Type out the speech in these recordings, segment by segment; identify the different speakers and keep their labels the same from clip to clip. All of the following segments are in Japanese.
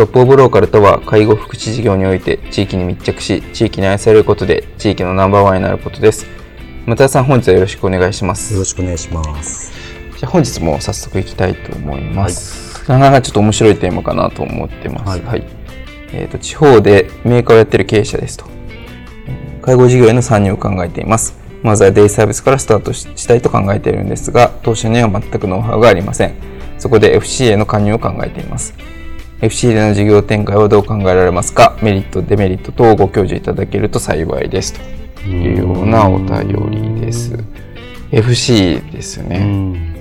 Speaker 1: トップオブローカルとは介護福祉事業において地域に密着し、地域に愛されることで地域のナンバーワンになることです。松田さん、本日はよろしくお願いします。
Speaker 2: よろしくお願いします。
Speaker 1: じゃあ本日も早速いきたいと思います。はい、なかなかちょっと面白いテーマかなと思ってます。はい。はい、えっ、ー、と、地方でメーカーをやっている経営者ですと。介護事業への参入を考えています。まずはデイサービスからスタートしたいと考えているんですが、当社には全くノウハウがありません。そこで FC への加入を考えています。FC での事業展開はどう考えられますか？メリット、デメリット等をご教授いただけると幸いです。というようなお便りです。FC ですよね。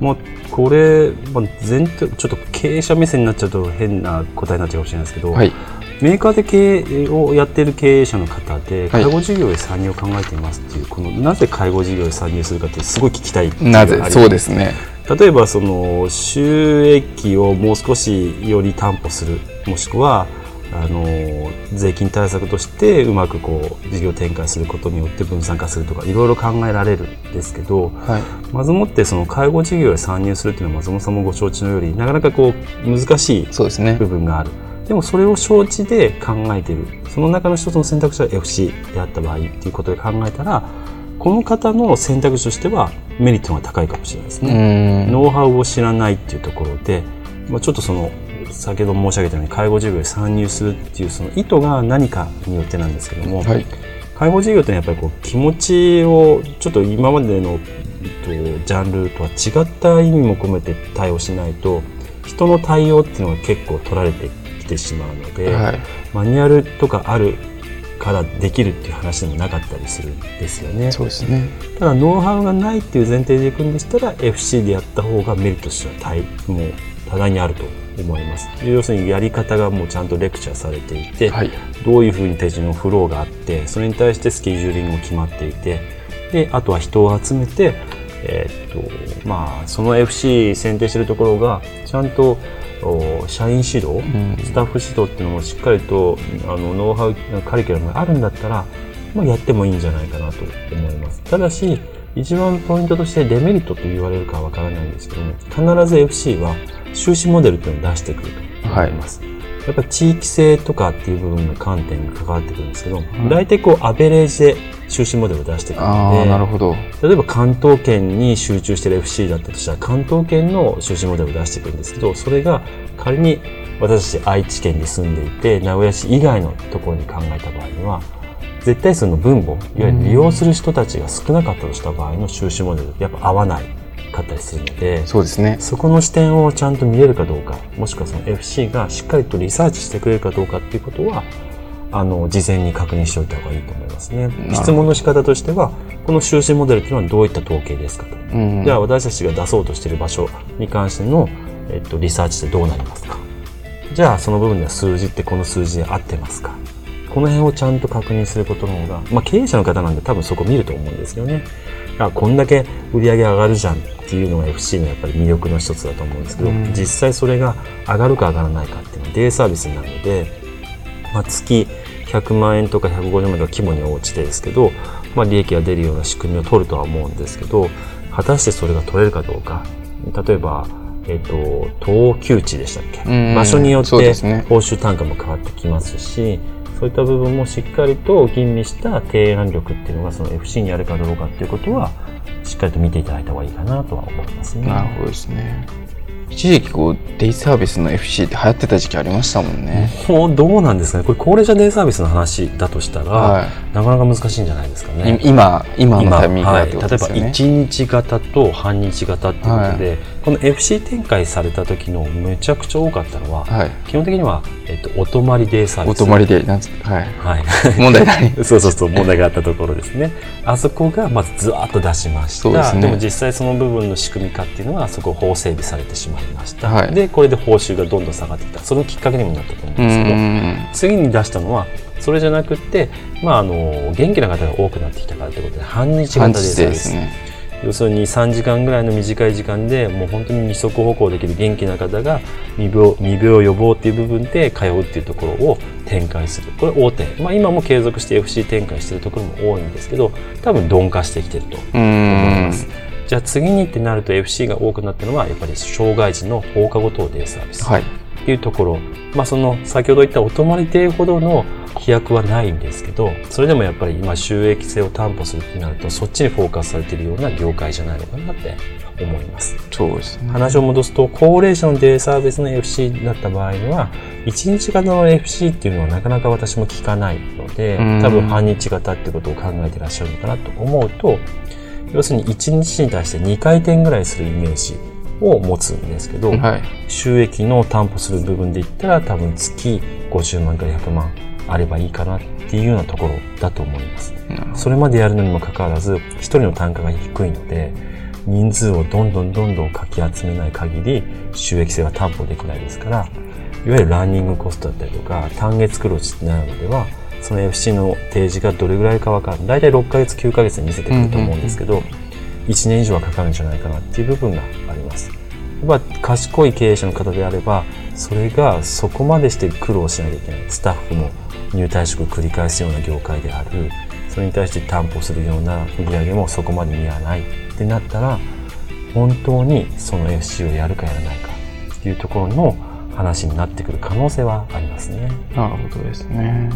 Speaker 2: まあ、これ、まあ、全体ちょっと経営者目線になっちゃうと変な答えになっちゃうかもしれないですけど、はい、メーカーで経営をやっている経営者の方で介護事業へ参入を考えていますっていう、このなぜ介護事業へ参入するかってすごい聞きたい
Speaker 1: なぜ？そうですね
Speaker 2: 例えばその収益をもう少しより担保する。もしくはあの税金対策としてうまくこう事業展開することによって分散化するとかいろいろ考えられるんですけど、はい、まずもってその介護事業へ参入するっていうのは松本さんもご承知のようになかなかこう難しい部分がある。でもそれを承知で考えている。その中の一つの選択肢は FC であった場合っていうことで考えたらこの方の選択肢としてはメリットが高いかもしれないですね。ノウハウを知らないっていうところで、まあ、ちょっとその先ほど申し上げたように介護事業に参入するっていうその意図が何かによってなんですけども、はい、介護事業ってやっぱりこう気持ちをちょっと今までのジャンルとは違った意味も込めて対応しないと人の対応っていうのが結構取られてきてしまうので、はい、マニュアルとかあるからできるっていう話でもなかったりするんですよね。
Speaker 1: そうですね
Speaker 2: ただノウハウがないっていう前提でいくんでしたら FC でやった方がメリットとしては大もう多大にあると思います。要するにやり方がもうちゃんとレクチャーされていて、はい、どういうふうに手順のフローがあってそれに対してスケジューリングも決まっていてであとは人を集めて、えー、っとまあ、その FC 選定してるところがちゃんと社員指導、うん、スタッフ指導っていうのもしっかりとあのノウハウカリキュラムがあるんだったら、まあ、やってもいいんじゃないかなと思います。ただし一番ポイントとしてデメリットと言われるかわからないんですけども必ず FC は収支モデルっていうのを出してくると思います。はい、やっぱ地域性とかっていう部分の観点に関わってくるんですけど、大体こうアベレージで収支モデルを出してくるので、
Speaker 1: なるほど。
Speaker 2: 例えば関東圏に集中してる FC だったとしたら関東圏の収支モデルを出してくるんですけど、それが仮に私たち愛知県に住んでいて、名古屋市以外のところに考えた場合には、絶対数の分母、いわゆる利用する人たちが少なかったとした場合の収支モデルやっぱ合わないかったりするので、
Speaker 1: そうですね。
Speaker 2: そこの視点をちゃんと見れるかどうか、もしくはその FC がしっかりとリサーチしてくれるかどうかっていうことは、あの、事前に確認しておいた方がいいと思いますね。質問の仕方としては、この収支モデルっていうのはどういった統計ですかと。うん、じゃあ私たちが出そうとしている場所に関しての、えっと、リサーチってどうなりますかじゃあその部分では数字ってこの数字で合ってますかこの辺をちゃんと確認することの方が、まあ、経営者の方なんで多分そこ見ると思うんですよね。あこんだけ売り上げ上がるじゃんっていうのが FC のやっぱり魅力の一つだと思うんですけど、うん、実際それが上がるか上がらないかっていうのはデイサービスになるので、まあ、月100万円とか150万円の規模に応じてですけど、まあ、利益が出るような仕組みを取るとは思うんですけど果たしてそれが取れるかどうか。例えばえっ、と、等級値でしたっけ、場所によって報酬単価も変わってきますし、そういった部分もしっかりと吟味した提案力っていうのがその FC にあるかどうかっていうことはしっかりと見ていただいた方がいいかなとは思いますね。
Speaker 1: なるほどですね。一時期こうデイサービスの FC って流行ってた時期ありましたもんね。
Speaker 2: もうどうなんですかねこれ高齢者デイサービスの話だとしたら、
Speaker 1: はい
Speaker 2: なかなか難しいんじゃないですかね
Speaker 1: い今今のタイミング
Speaker 2: はい、
Speaker 1: だって
Speaker 2: 例えば
Speaker 1: ことですよね。
Speaker 2: 1日型と半日型っていうことで、この FC 展開された時のめちゃくちゃ多かったのは、
Speaker 1: はい。
Speaker 2: 基本的には、えっと、お泊まりデイサービス
Speaker 1: お泊まりでなんつはい。
Speaker 2: はい
Speaker 1: 問題ない。
Speaker 2: そうそうそう問題があったところですねあそこがまずずわっと出しました
Speaker 1: そうですね
Speaker 2: も実際その部分の仕組み化っていうのはそこ法整備されてしまいました、
Speaker 1: はい
Speaker 2: でこれで報酬がどんどん下がってきたそのきっかけにもなったと思うん
Speaker 1: う
Speaker 2: ですけど
Speaker 1: ん。
Speaker 2: 次に出したのはそれじゃなくって、まあ、あの元気な方が多くなってきたからということで半日型デイサービス
Speaker 1: ですね。
Speaker 2: 要するに3時間ぐらいの短い時間でもう本当に二足歩行できる元気な方が未病未病予防っていう部分で通うっていうところを展開するこれ大手、まあ、今も継続して FC 展開しているところも多いんですけど多分鈍化してきてると
Speaker 1: う
Speaker 2: 思い
Speaker 1: ん
Speaker 2: ます。じゃあ次にってなると FC が多くなってるのはやっぱり障害児の放課後等デイサービス。
Speaker 1: はい。
Speaker 2: いうところ、まあ、その先ほど言ったお泊まり亭ほどの飛躍はないんですけどそれでもやっぱり今収益性を担保するってなるとそっちにフォーカスされているような業界じゃないのかなって思います。
Speaker 1: そうですね。
Speaker 2: 話を戻すと高齢者のデイサービスの FC だった場合には1日型の FC っていうのはなかなか私も聞かないので
Speaker 1: うん。
Speaker 2: 多分半日型ってことを考えてらっしゃるのかなと思うと要するに1日に対して2回転ぐらいするイメージを持つんですけど、
Speaker 1: はい。
Speaker 2: 収益の担保する部分で言ったら多分月50万から100万あればいいかなっていうようなところだと思います。それまでやるのにもかかわらず一人の単価が低いので人数をどんどんどんどんかき集めない限り収益性は担保できないですからいわゆるランニングコストだったりとか単月黒字ってなるのではその FC の提示がどれぐらいかわかる大体6ヶ月9ヶ月で見せてくると思うんですけど、1年以上はかかるんじゃないかなっていう部分があります。やっぱ賢い経営者の方であればそれがそこまでして苦労しなきゃいけないスタッフも入退職を繰り返すような業界であるそれに対して担保するような売り上げもそこまでにはないってなったら本当にその FC をやるかやらないかっていうところの話になってくる可能性はありますね。
Speaker 1: なるほどですね。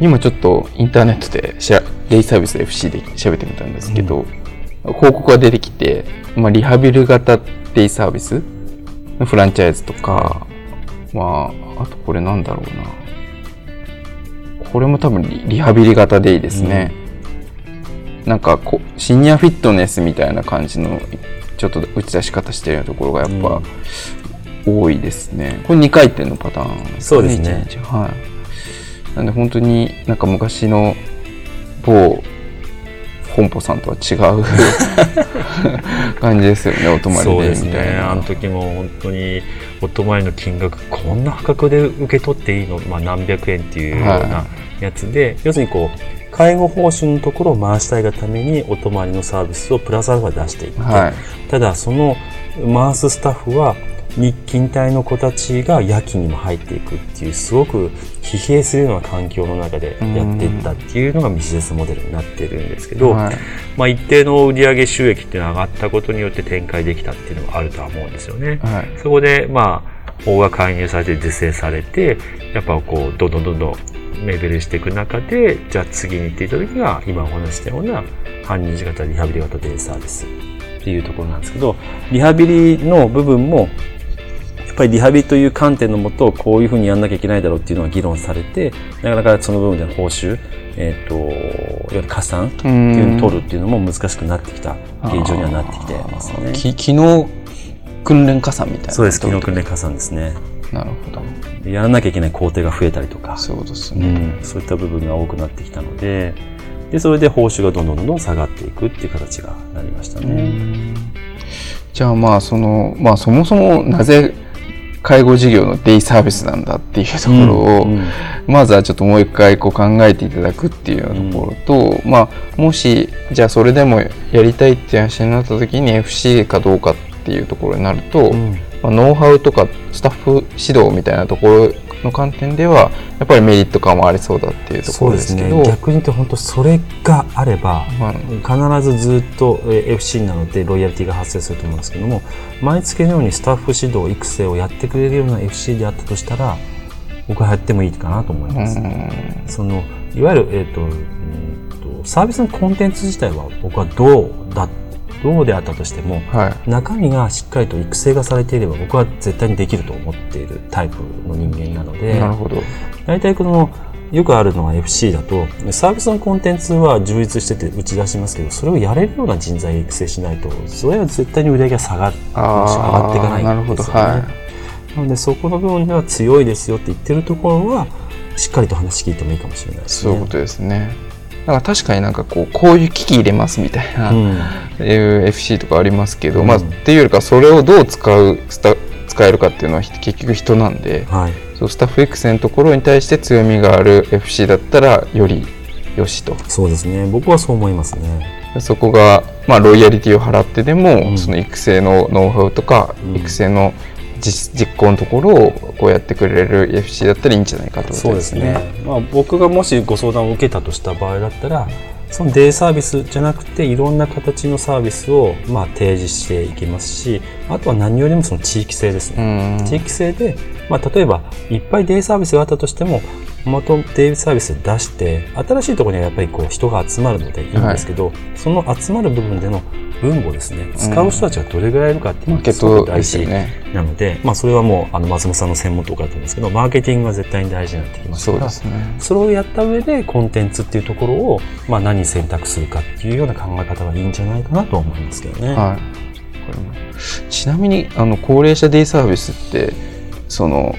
Speaker 1: 今ちょっとインターネットでしゃデイサービス FC で調べてみたんですけど、広告が出てきて、まあ、リハビリ型デイサービス？のフランチャイズとか、まあ、あとこれなんだろうな。これも多分リリハビリ型デイですね。なんかこう、シニアフィットネスみたいな感じの、ちょっと打ち出し方してるようなところがやっぱ、多いですね。これ2回転のパターンか
Speaker 2: そうですね
Speaker 1: はい。なんで本当になんか昔の某本舗さんとは違う 感じですよね、お泊まり
Speaker 2: そう
Speaker 1: で
Speaker 2: ですね。
Speaker 1: みたいな。
Speaker 2: あの時も本当にお泊まりの金額こんな破格で受け取っていいの、まあ、何百円っていうよう
Speaker 1: は
Speaker 2: なやつで、要するにこう介護報酬のところを回したいがためにお泊まりのサービスをプラスアルファ出していって、
Speaker 1: はい。
Speaker 2: ただその回すスタッフは日勤帯の子たちが夜勤にも入っていくっていうすごく疲弊するような環境の中でやっていったっていうのがビジネスモデルになってるんですけど、
Speaker 1: はい
Speaker 2: まあ、一定の売上収益っていうのが上がったことによって展開できたっていうのがあるとは思うんですよね。
Speaker 1: はい。
Speaker 2: そこでまあ法が介入されて是正されてやっぱこうどんどんどんどんレベルしていく中でじゃあ次に行っていた時が今お話ししたような半日型リハビリ型デイサービスっていうところなんですけどリハビリの部分もぱりリハビリという観点のもとこういうふうにやんなきゃいけないだろうっていうのが議論されてなかなかその部分での報酬、えっといわゆる加算っていうのを取るっていうのも難しくなってきた現状にはなってきてますね。
Speaker 1: き機能訓練加算みたいな。
Speaker 2: そうです、機能訓練加算ですね。
Speaker 1: なるほど。
Speaker 2: やらなきゃいけない工程が増えたりとか、
Speaker 1: そうです
Speaker 2: う
Speaker 1: ね。
Speaker 2: ん、そういった部分が多くなってきたので、で、それで報酬がどんどんどんどん下がっていくっていう形がなりましたね。
Speaker 1: じゃあまあそのまあそもそもなぜ介護事業のデイサービスなんだっていうところを、
Speaker 2: うん
Speaker 1: まずはちょっともう一回こう考えていただくっていうようなところと、まあもしじゃあそれでもやりたいって話になった時に FC かどうかっていうところになると、
Speaker 2: うん。
Speaker 1: まあ、ノウハウとかスタッフ指導みたいなところの観点ではやっぱりメリット感もありそうだっていうところですすけど。
Speaker 2: 逆に言うと本当それがあれば、
Speaker 1: まあ
Speaker 2: 必ずずっとえー FC なのでロイヤリティが発生すると思うんですけども毎月のようにスタッフ指導育成をやってくれるような FC であったとしたら僕はやってもいいかなと思います。
Speaker 1: うん
Speaker 2: そのいわゆる、えーとうんとサービスのコンテンツ自体は僕はどうだどうであったとしても
Speaker 1: はい。
Speaker 2: 中身がしっかりと育成がされていれば僕は絶対にできると思っているタイプの人間なので
Speaker 1: なるほど。
Speaker 2: 大体このよくあるのは FC だとサービスのコンテンツは充実してて打ち出しますけどそれをやれるような人材を育成しないとそれは絶対に売り上げが下がる上がっていかない
Speaker 1: なるほど
Speaker 2: んですよね。
Speaker 1: はい
Speaker 2: なのでそこの部分では強いですよって言ってるところはしっかりと話聞いてもいいかもしれないですね。
Speaker 1: そういうことですね。だから確かになんかこう、こういう機器入れますみたいな、
Speaker 2: うん。
Speaker 1: FC とかありますけど、
Speaker 2: うん。
Speaker 1: まあ、っていうよりかそれをどう使うスタ使えるかっていうのは結局人なんで
Speaker 2: はい。
Speaker 1: そうスタッフ育成のところに対して強みがある FC だったらよりよしと。
Speaker 2: そうですね。僕はそう思いますね。
Speaker 1: そこが、まあ、ロイヤリティを払ってでも、
Speaker 2: うん。
Speaker 1: その育成のノウハウとか、
Speaker 2: うん。
Speaker 1: 育成の実実行のところをこうやってくれる FC だったらいいんじゃないかと
Speaker 2: そうですね。まあ、僕がもしご相談を受けたとした場合だったらそのデイサービスじゃなくていろんな形のサービスをまあ提示していけますしあとは何よりもその地域性です
Speaker 1: う
Speaker 2: ね。
Speaker 1: ん
Speaker 2: 地域性で、まあ、例えばいっぱいデイサービスがあったとしても元デイサービスで出して新しいところにはやっぱりこう人が集まるのでいいんですけど、その集まる部分での分母ですね使う人たちがどれぐらいいるかっていうのがすごく大事なので、まあ、それはもうあの松本さんの専門とかだと思うんですけどマーケティングは絶対に大事になってきますから
Speaker 1: そうですね。
Speaker 2: それをやった上でコンテンツっていうところを、まあ、何に選択するかっていうような考え方がいいんじゃないかなとは思いますけどね。
Speaker 1: はい。ちなみにあの高齢者デイサービスってその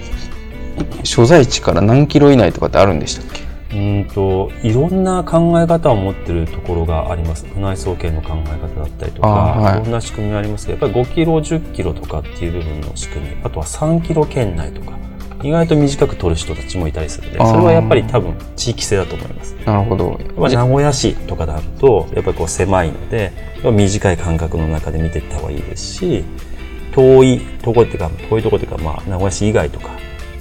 Speaker 1: 所在地から何キロ以内とかってあるんでしたっけ？
Speaker 2: うんといろんな考え方を持ってるところがあります。内装系の考え方だったりとか、
Speaker 1: はい。
Speaker 2: い、ろんな仕組みがありますけどやっぱり5キロ10キロとかっていう部分の仕組みあとは3キロ圏内とか意外と短く取る人たちもいたりするのでそれはやっぱり多分地域性だと思います。
Speaker 1: なるほど。
Speaker 2: まあ、名古屋市とかであるとやっぱりこう狭いので短い間隔の中で見ていった方がいいですし遠いところっていうか遠いところっていうか、まあ、名古屋市以外とか、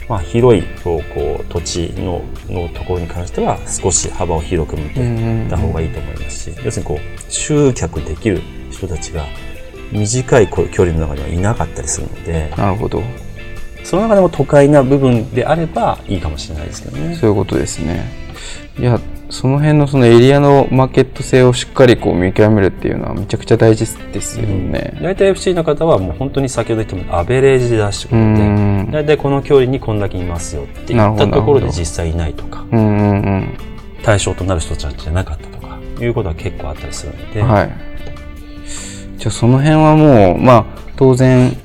Speaker 2: まあ、広いこう土地ののところに関しては少し幅を広く見ていった方がいいと思いますし要するにこう集客できる人たちが短いこう距離の中にはいなかったりするので
Speaker 1: なるほど。
Speaker 2: その中でも都会な部分であればいいかもしれないですけどね。
Speaker 1: そういうことですね。いやその辺のそのエリアのマーケット性をしっかりこう見極めるっていうのはめちゃくちゃ大事ですよね、
Speaker 2: 大体 FC の方はもう本当に先ほど言ったアベレージで出してく
Speaker 1: う
Speaker 2: れて、
Speaker 1: ん
Speaker 2: 大体この距離にこんだけいますよって言
Speaker 1: なるほど
Speaker 2: ったところで実際いないとか
Speaker 1: うんうんうん。
Speaker 2: 対象となる人たちじゃなかったとかいうことは結構あったりするので、
Speaker 1: はい。じゃあその辺はもう、まあ、当然、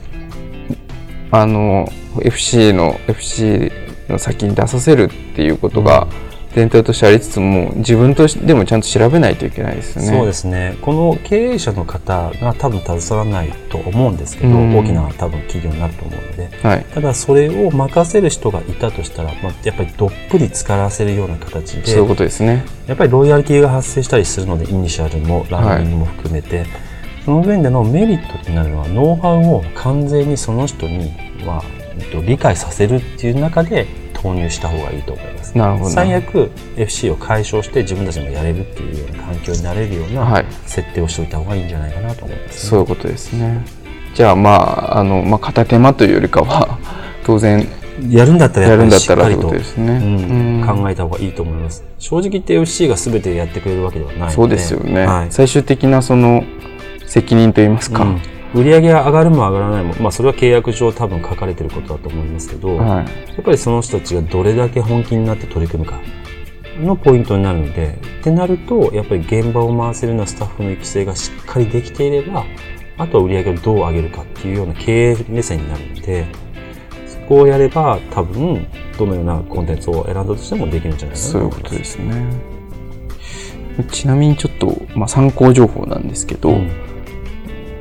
Speaker 1: あの、FC の、FC の先に出させるっていうことが前提としてありつつも、自分としてでもちゃんと調べないといけないですよね。
Speaker 2: そうですねこの経営者の方が多分携わらないと思うんですけど、
Speaker 1: うん
Speaker 2: 大きな多分企業になると思うので
Speaker 1: はい。
Speaker 2: ただそれを任せる人がいたとしたら、まあ、やっぱりどっぷり使わせるような形で
Speaker 1: そういうことですね。
Speaker 2: やっぱりロイヤリティが発生したりするのでイニシャルもランディングも含めて、その上でのメリットってなるのはノウハウを完全にその人に、まあ、えっと理解させるっていう中で投入した方がいいと思います。
Speaker 1: なるほど。
Speaker 2: 最悪 FC を解消して自分たちもやれるっていうような環境になれるよう
Speaker 1: は
Speaker 2: ない設定をしておいた方がいいんじゃないかなと思います、
Speaker 1: そういうことですね。じゃあ、まあ、あの、まあ、片手間というよりかは、当然、
Speaker 2: やるんだったらやっぱり
Speaker 1: やるんだっ
Speaker 2: したっかりと
Speaker 1: ね。
Speaker 2: うん
Speaker 1: うん
Speaker 2: 考えた方がいいと思います。正直言って FC が全てやってくれるわけではないので。
Speaker 1: そうですよね。
Speaker 2: はい
Speaker 1: 最終的なその責任といいますか。
Speaker 2: うん売り上げが上がるも上がらないも、まあ、それは契約上多分書かれてることだと思いますけど、や
Speaker 1: はい。
Speaker 2: っぱりその人たちがどれだけ本気になって取り組むかのポイントになるのでってなるとやっぱり現場を回せるようなスタッフの育成がしっかりできていればあとは売り上げをどう上げるかっていうような経営目線になるのでそこをやれば多分どのようなコンテンツを選んだとしてもできるんじゃないかな
Speaker 1: そういうことですね。ちなみにちょっと、まあ、参考情報なんですけど、
Speaker 2: うん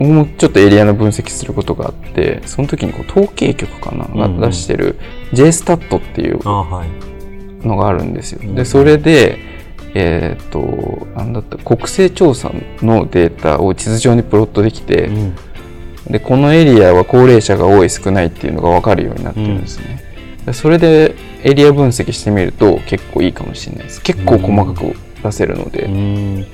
Speaker 1: 僕もちょっとエリアの分析することがあって、その時にこう統計局かな、
Speaker 2: うんうん。
Speaker 1: が出してる JSTAT っていうのがあるんですよ。
Speaker 2: うん。
Speaker 1: で、それで、えっ、と、なんだった、国勢調査のデータを地図上にプロットできて、
Speaker 2: うん。
Speaker 1: でこのエリアは高齢者が多い少ないっていうのが分かるようになってるんですね、でそれでエリア分析してみると結構いいかもしれないです。結構細かく出せるので、
Speaker 2: うん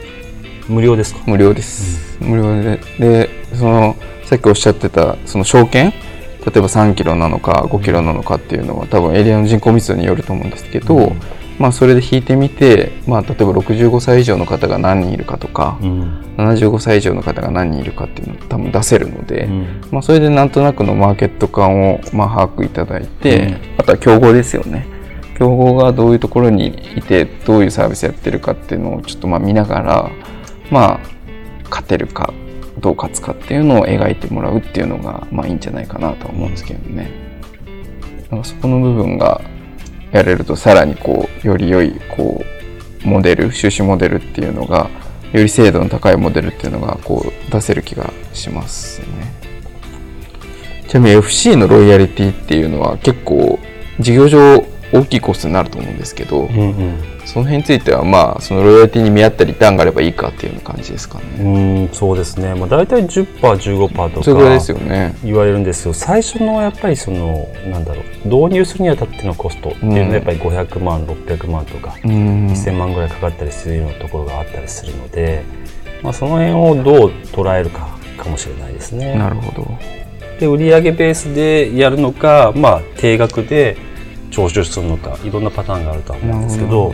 Speaker 2: 無料ですか？
Speaker 1: 無料です、無料で。でそのさっきおっしゃってたその証券？例えば3キロなのか5キロなのかっていうのは多分エリアの人口密度によると思うんですけど、
Speaker 2: うん。
Speaker 1: まあ、それで引いてみて、まあ、例えば65歳以上の方が何人いるかとか、
Speaker 2: うん。
Speaker 1: 75歳以上の方が何人いるかっていうのを多分出せるので、
Speaker 2: うん。
Speaker 1: まあ、それでなんとなくのマーケット感をまあ把握いただいて、
Speaker 2: うん。
Speaker 1: あとは競合ですよね。競合がどういうところにいてどういうサービスやってるかっていうのをちょっとまあ見ながらまあ勝てるかどう勝つかっていうのを描いてもらうっていうのがまあいいんじゃないかなとは思うんですけどね。なんかそこの部分がやれるとさらにこうより良いこうモデル収支モデルっていうのがより精度の高いモデルっていうのがこう出せる気がしますね。ちなみに FC のロイヤリティっていうのは結構事業上大きいコストになると思うんですけど、
Speaker 2: うんうん
Speaker 1: その辺についてはまあそのロイヤリティに見合ったリターンがあればいいかっていうような感じですかね。
Speaker 2: うんそうですね、まあ、大体 10%15% と
Speaker 1: それぐらいです
Speaker 2: か
Speaker 1: よね。
Speaker 2: 言われるんですけど最初のやっぱりそのなんだろう導入するにあたってのコストっていうのはやっぱり500万600万とか
Speaker 1: うん
Speaker 2: 1000万ぐらいかかったりするようなところがあったりするので、まあ、その辺をどう捉えるかかもしれないですね。
Speaker 1: なるほど。
Speaker 2: で売上ベースでやるのか、まあ、定額で徴収するのかいろんなパターンがあるとは思うんですけど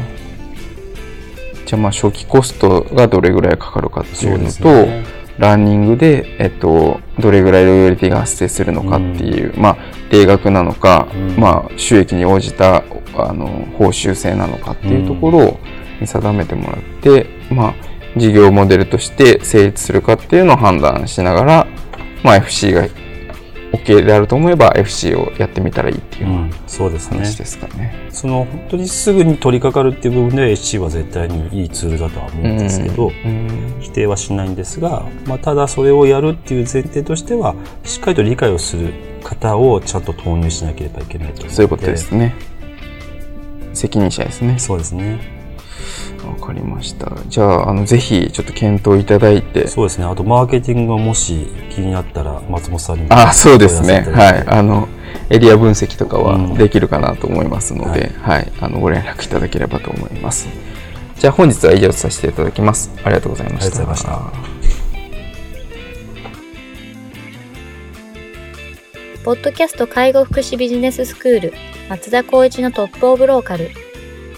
Speaker 1: じゃあまあ初期コストがどれぐらいかかるかっていうのと、
Speaker 2: ね。
Speaker 1: ランニングで、えっと、どれぐらいロイヤリティが発生するのかっていう、まあ定額なのか、
Speaker 2: うん。
Speaker 1: まあ収益に応じたあの報酬制なのかっていうところを見定めてもらって、まあ事業モデルとして成立するかっていうのを判断しながら、まあ FC が OK であると思えば FC をやってみたらいいっていううようん
Speaker 2: そうですね
Speaker 1: 話ですかね。
Speaker 2: その本当にすぐに取り掛かるっていう部分では SC は絶対にいいツールだとは思うんですけど、
Speaker 1: うん
Speaker 2: 否定はしないんですが、まあ、ただそれをやるっていう前提としてはしっかりと理解をする方をちゃんと投入しなければいけないと
Speaker 1: そういうことですね。責任者ですね。
Speaker 2: そうですね
Speaker 1: わかりました。じゃあ、あの、ぜひ、ちょっと検討いただいて。
Speaker 2: そうですねあとマーケティングがもし気になったら松本さんにも
Speaker 1: あ、そうですね。はい。あの、エリア分析とか
Speaker 2: うん
Speaker 1: はできるかなと思いますので、はい。あの、ご連絡いただければと思います。じゃあ、本日は以上とさせていただきます。ありがとうございました。
Speaker 2: ありがとうございました
Speaker 3: ポッドキャスト介護福祉ビジネススクール松田光一のトップオブローカル。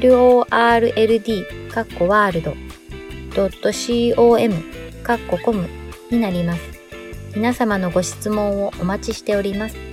Speaker 3: world かっこワールド .com かっこコムになります。皆様のご質問をお待ちしております。